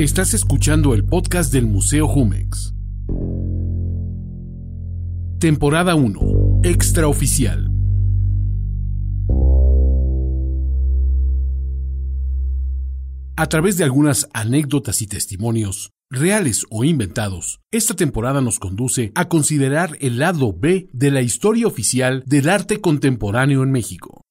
Estás escuchando el podcast del Museo Jumex. Temporada 1. Extraoficial. A través de algunas anécdotas y testimonios, reales o inventados, esta temporada nos conduce a considerar el lado B de la historia oficial del arte contemporáneo en México.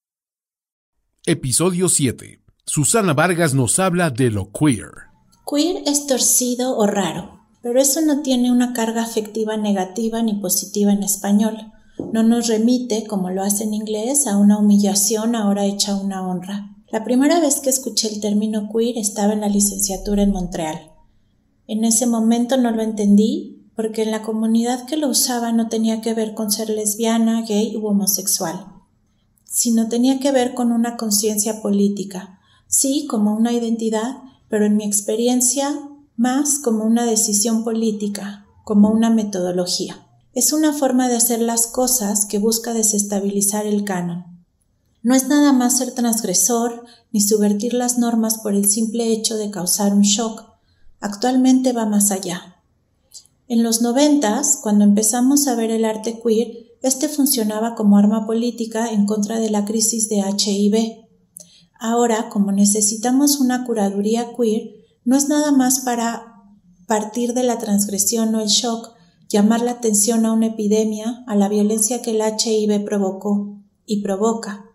Episodio 7. Susana Vargas nos habla de lo queer. Queer es torcido o raro, pero eso no tiene una carga afectiva negativa ni positiva en español. No nos remite, como lo hace en inglés, a una humillación ahora hecha una honra. La primera vez que escuché el término queer estaba en la licenciatura en Montreal. En ese momento no lo entendí porque en la comunidad que lo usaba no tenía que ver con ser lesbiana, gay u homosexual, sino tenía que ver con una conciencia política, sí como una identidad, pero en mi experiencia más como una decisión política, como una metodología. Es una forma de hacer las cosas que busca desestabilizar el canon. No es nada más ser transgresor ni subvertir las normas por el simple hecho de causar un shock. Actualmente va más allá. En los noventas, cuando empezamos a ver el arte queer, este funcionaba como arma política en contra de la crisis de HIV. Ahora, como necesitamos una curaduría queer, no es nada más para partir de la transgresión o el shock, llamar la atención a una epidemia, a la violencia que el HIV provocó y provoca.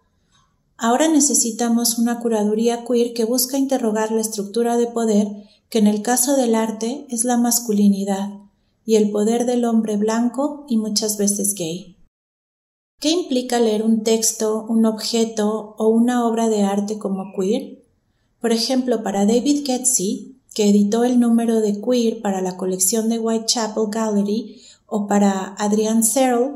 Ahora necesitamos una curaduría queer que busca interrogar la estructura de poder que en el caso del arte es la masculinidad y el poder del hombre blanco y muchas veces gay. ¿Qué implica leer un texto, un objeto o una obra de arte como queer? Por ejemplo, para David Getsy, que editó el número de queer para la colección de Whitechapel Gallery, o para Adrian Searle,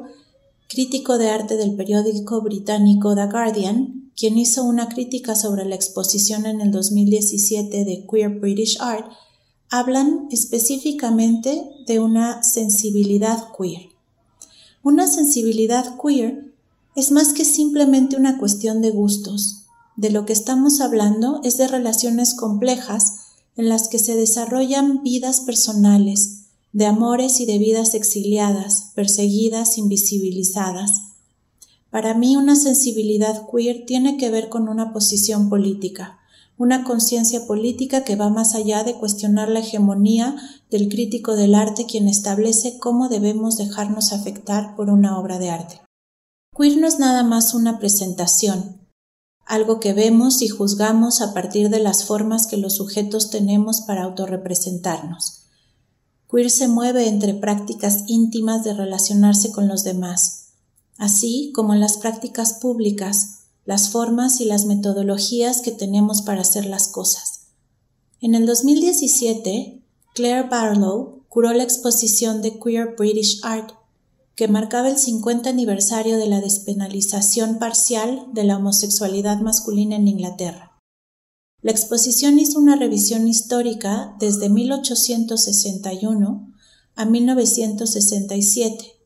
crítico de arte del periódico británico The Guardian, quien hizo una crítica sobre la exposición en el 2017 de Queer British Art, hablan específicamente de una sensibilidad queer. Una sensibilidad queer es más que simplemente una cuestión de gustos. De lo que estamos hablando es de relaciones complejas en las que se desarrollan vidas personales, de amores y de vidas exiliadas, perseguidas, invisibilizadas. Para mí una sensibilidad queer tiene que ver con una posición política, una conciencia política que va más allá de cuestionar la hegemonía del crítico del arte quien establece cómo debemos dejarnos afectar por una obra de arte. Queer no es nada más una presentación, algo que vemos y juzgamos a partir de las formas que los sujetos tenemos para autorrepresentarnos. Queer se mueve entre prácticas íntimas de relacionarse con los demás, así como en las prácticas públicas, las formas y las metodologías que tenemos para hacer las cosas. En el 2017, Claire Barlow curó la exposición de Queer British Art, que marcaba el 50 aniversario de la despenalización parcial de la homosexualidad masculina en Inglaterra. La exposición hizo una revisión histórica desde 1861 a 1967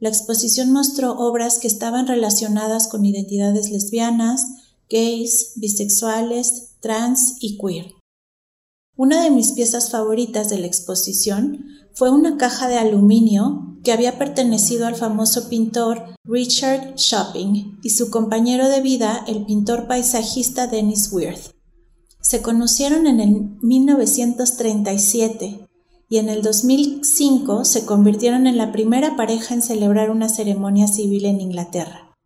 la exposición mostró obras que estaban relacionadas con identidades lesbianas, gays, bisexuales, trans y queer. Una de mis piezas favoritas de la exposición fue una caja de aluminio que había pertenecido al famoso pintor Richard Shopping y su compañero de vida, el pintor paisajista Dennis Wirth. Se conocieron en el 1937 y en el 2005 se convirtieron en la primera pareja en celebrar una ceremonia civil en Inglaterra.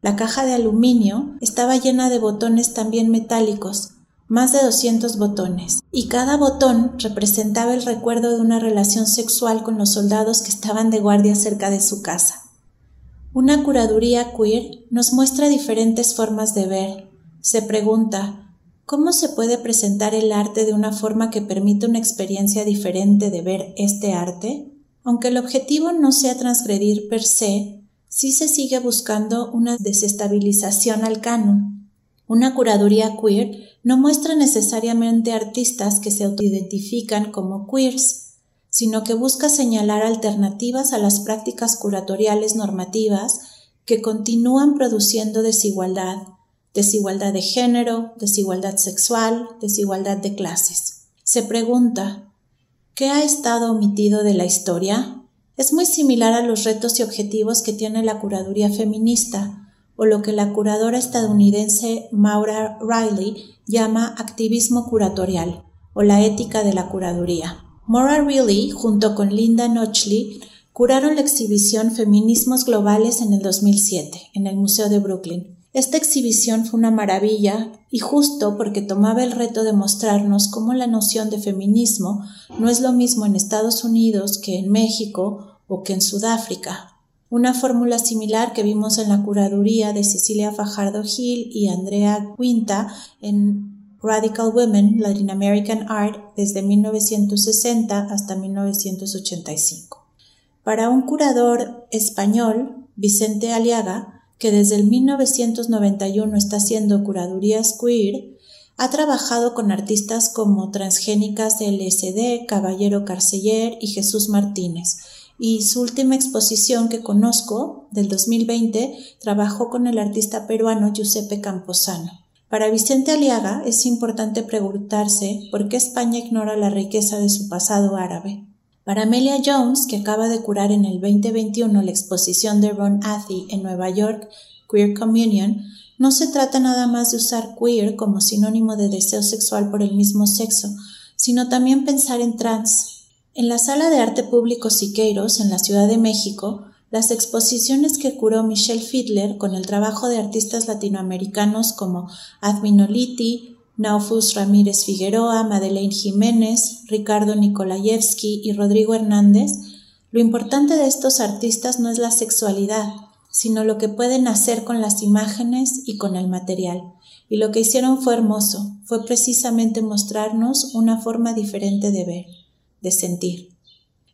La caja de aluminio estaba llena de botones también metálicos, más de 200 botones, y cada botón representaba el recuerdo de una relación sexual con los soldados que estaban de guardia cerca de su casa. Una curaduría queer nos muestra diferentes formas de ver. Se pregunta, ¿Cómo se puede presentar el arte de una forma que permita una experiencia diferente de ver este arte? Aunque el objetivo no sea transgredir per se, sí se sigue buscando una desestabilización al canon. Una curaduría queer no muestra necesariamente artistas que se autoidentifican como queers, sino que busca señalar alternativas a las prácticas curatoriales normativas que continúan produciendo desigualdad desigualdad de género, desigualdad sexual, desigualdad de clases. Se pregunta, ¿qué ha estado omitido de la historia? Es muy similar a los retos y objetivos que tiene la curaduría feminista, o lo que la curadora estadounidense Maura Riley llama activismo curatorial, o la ética de la curaduría. Maura Riley, junto con Linda Nochley, curaron la exhibición Feminismos Globales en el 2007, en el Museo de Brooklyn. Esta exhibición fue una maravilla y justo porque tomaba el reto de mostrarnos cómo la noción de feminismo no es lo mismo en Estados Unidos que en México o que en Sudáfrica. Una fórmula similar que vimos en la curaduría de Cecilia Fajardo Gil y Andrea Quinta en Radical Women, Latin American Art, desde 1960 hasta 1985. Para un curador español, Vicente Aliaga, que desde el 1991 está haciendo curadurías queer, ha trabajado con artistas como Transgénicas LSD, Caballero Carceller y Jesús Martínez, y su última exposición que conozco, del 2020, trabajó con el artista peruano Giuseppe Camposano. Para Vicente Aliaga es importante preguntarse por qué España ignora la riqueza de su pasado árabe. Para Amelia Jones, que acaba de curar en el 2021 la exposición de Ron Athy en Nueva York, Queer Communion, no se trata nada más de usar queer como sinónimo de deseo sexual por el mismo sexo, sino también pensar en trans. En la Sala de Arte Público Siqueiros, en la Ciudad de México, las exposiciones que curó Michelle Fiedler con el trabajo de artistas latinoamericanos como Adminoliti, Naufus Ramírez Figueroa, Madeleine Jiménez, Ricardo Nikolayevsky y Rodrigo Hernández, lo importante de estos artistas no es la sexualidad, sino lo que pueden hacer con las imágenes y con el material. Y lo que hicieron fue hermoso, fue precisamente mostrarnos una forma diferente de ver, de sentir.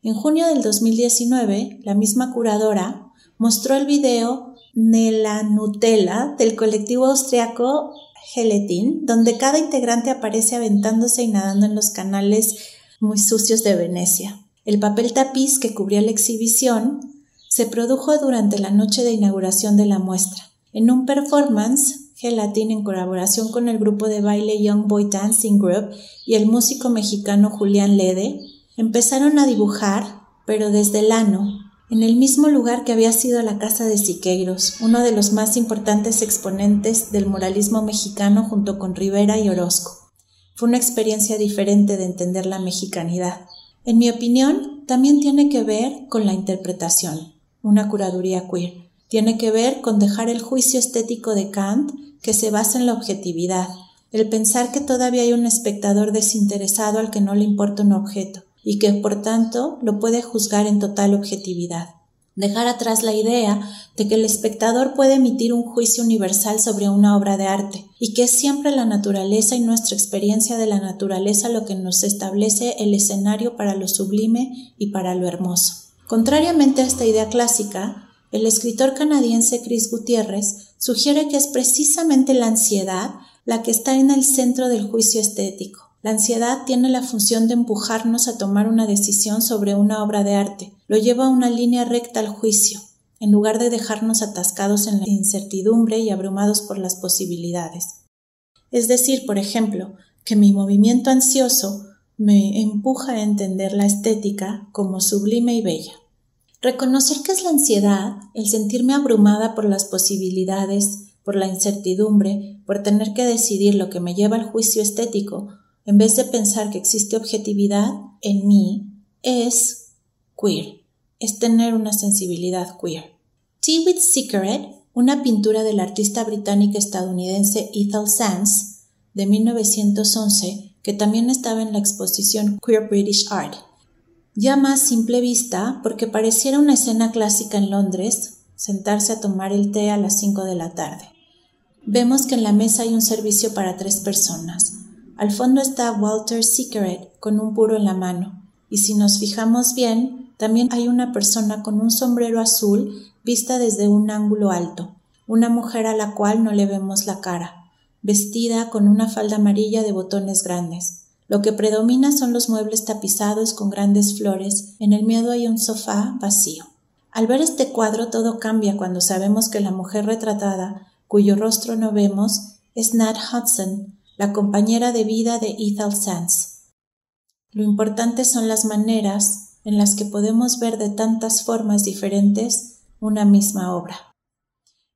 En junio del 2019, la misma curadora mostró el video Nela Nutella del colectivo austriaco Gelatin, donde cada integrante aparece aventándose y nadando en los canales muy sucios de Venecia. El papel tapiz que cubría la exhibición se produjo durante la noche de inauguración de la muestra. En un performance, Gelatin, en colaboración con el grupo de baile Young Boy Dancing Group y el músico mexicano Julián Lede, empezaron a dibujar, pero desde el ano, en el mismo lugar que había sido la casa de Siqueiros, uno de los más importantes exponentes del muralismo mexicano junto con Rivera y Orozco. Fue una experiencia diferente de entender la mexicanidad. En mi opinión, también tiene que ver con la interpretación, una curaduría queer. Tiene que ver con dejar el juicio estético de Kant que se basa en la objetividad, el pensar que todavía hay un espectador desinteresado al que no le importa un objeto, y que por tanto lo puede juzgar en total objetividad. Dejar atrás la idea de que el espectador puede emitir un juicio universal sobre una obra de arte y que es siempre la naturaleza y nuestra experiencia de la naturaleza lo que nos establece el escenario para lo sublime y para lo hermoso. Contrariamente a esta idea clásica, el escritor canadiense Chris Gutiérrez sugiere que es precisamente la ansiedad la que está en el centro del juicio estético la ansiedad tiene la función de empujarnos a tomar una decisión sobre una obra de arte, lo lleva a una línea recta al juicio, en lugar de dejarnos atascados en la incertidumbre y abrumados por las posibilidades. Es decir, por ejemplo, que mi movimiento ansioso me empuja a entender la estética como sublime y bella. Reconocer que es la ansiedad, el sentirme abrumada por las posibilidades, por la incertidumbre, por tener que decidir lo que me lleva al juicio estético, en vez de pensar que existe objetividad en mí, es queer, es tener una sensibilidad queer. Tea with Cigarette, una pintura del artista británica estadounidense Ethel Sands de 1911, que también estaba en la exposición Queer British Art. Llama a simple vista porque pareciera una escena clásica en Londres, sentarse a tomar el té a las 5 de la tarde. Vemos que en la mesa hay un servicio para tres personas, al fondo está Walter Sickeret con un puro en la mano, y si nos fijamos bien, también hay una persona con un sombrero azul vista desde un ángulo alto, una mujer a la cual no le vemos la cara, vestida con una falda amarilla de botones grandes. Lo que predomina son los muebles tapizados con grandes flores, en el miedo hay un sofá vacío. Al ver este cuadro todo cambia cuando sabemos que la mujer retratada, cuyo rostro no vemos, es Nat Hudson, la compañera de vida de Ethel Sands. Lo importante son las maneras en las que podemos ver de tantas formas diferentes una misma obra.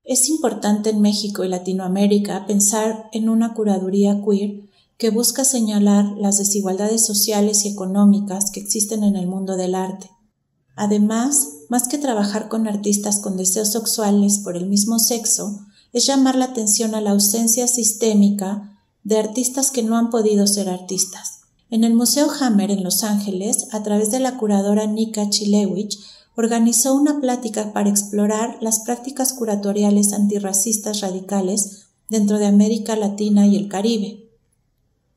Es importante en México y Latinoamérica pensar en una curaduría queer que busca señalar las desigualdades sociales y económicas que existen en el mundo del arte. Además, más que trabajar con artistas con deseos sexuales por el mismo sexo, es llamar la atención a la ausencia sistémica de artistas que no han podido ser artistas. En el Museo Hammer en Los Ángeles, a través de la curadora Nika Chilewicz, organizó una plática para explorar las prácticas curatoriales antirracistas radicales dentro de América Latina y el Caribe.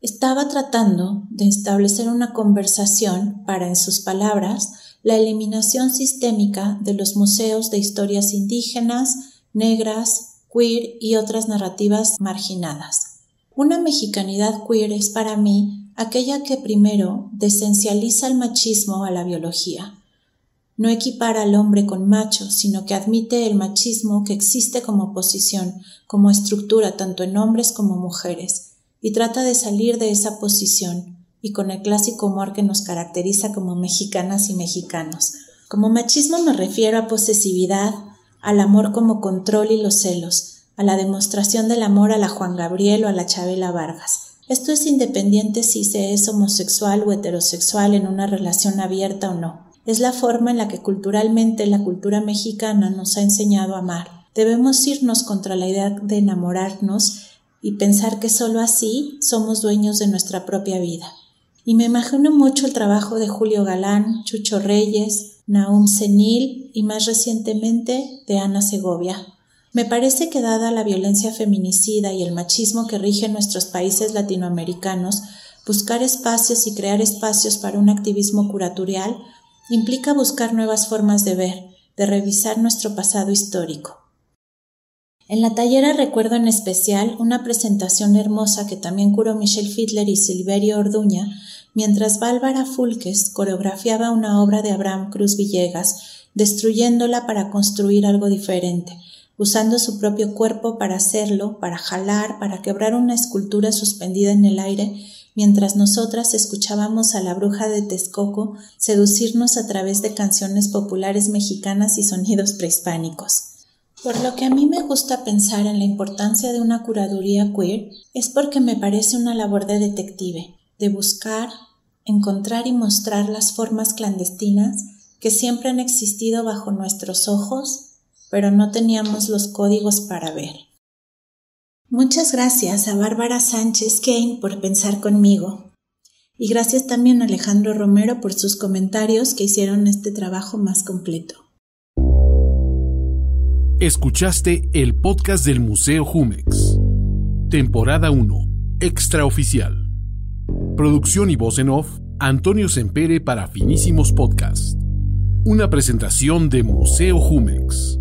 Estaba tratando de establecer una conversación para, en sus palabras, la eliminación sistémica de los museos de historias indígenas, negras, queer y otras narrativas marginadas. Una mexicanidad queer es para mí aquella que primero desencializa el machismo a la biología. No equipara al hombre con macho, sino que admite el machismo que existe como posición, como estructura tanto en hombres como mujeres, y trata de salir de esa posición y con el clásico humor que nos caracteriza como mexicanas y mexicanos. Como machismo me refiero a posesividad, al amor como control y los celos, a la demostración del amor a la Juan Gabriel o a la Chabela Vargas. Esto es independiente si se es homosexual o heterosexual en una relación abierta o no. Es la forma en la que culturalmente la cultura mexicana nos ha enseñado a amar. Debemos irnos contra la idea de enamorarnos y pensar que sólo así somos dueños de nuestra propia vida. Y me imagino mucho el trabajo de Julio Galán, Chucho Reyes, Naum Senil y más recientemente de Ana Segovia. Me parece que dada la violencia feminicida y el machismo que rige nuestros países latinoamericanos, buscar espacios y crear espacios para un activismo curatorial implica buscar nuevas formas de ver, de revisar nuestro pasado histórico. En la tallera recuerdo en especial una presentación hermosa que también curó Michelle Fiedler y Silverio Orduña mientras Bárbara Fulques coreografiaba una obra de Abraham Cruz Villegas, destruyéndola para construir algo diferente, usando su propio cuerpo para hacerlo, para jalar, para quebrar una escultura suspendida en el aire, mientras nosotras escuchábamos a la bruja de Texcoco seducirnos a través de canciones populares mexicanas y sonidos prehispánicos. Por lo que a mí me gusta pensar en la importancia de una curaduría queer es porque me parece una labor de detective, de buscar, encontrar y mostrar las formas clandestinas que siempre han existido bajo nuestros ojos, pero no teníamos los códigos para ver. Muchas gracias a Bárbara Sánchez Kane por pensar conmigo. Y gracias también a Alejandro Romero por sus comentarios que hicieron este trabajo más completo. Escuchaste el podcast del Museo Jumex. Temporada 1. Extraoficial. Producción y voz en off, Antonio Sempere para Finísimos Podcast. Una presentación de Museo Jumex.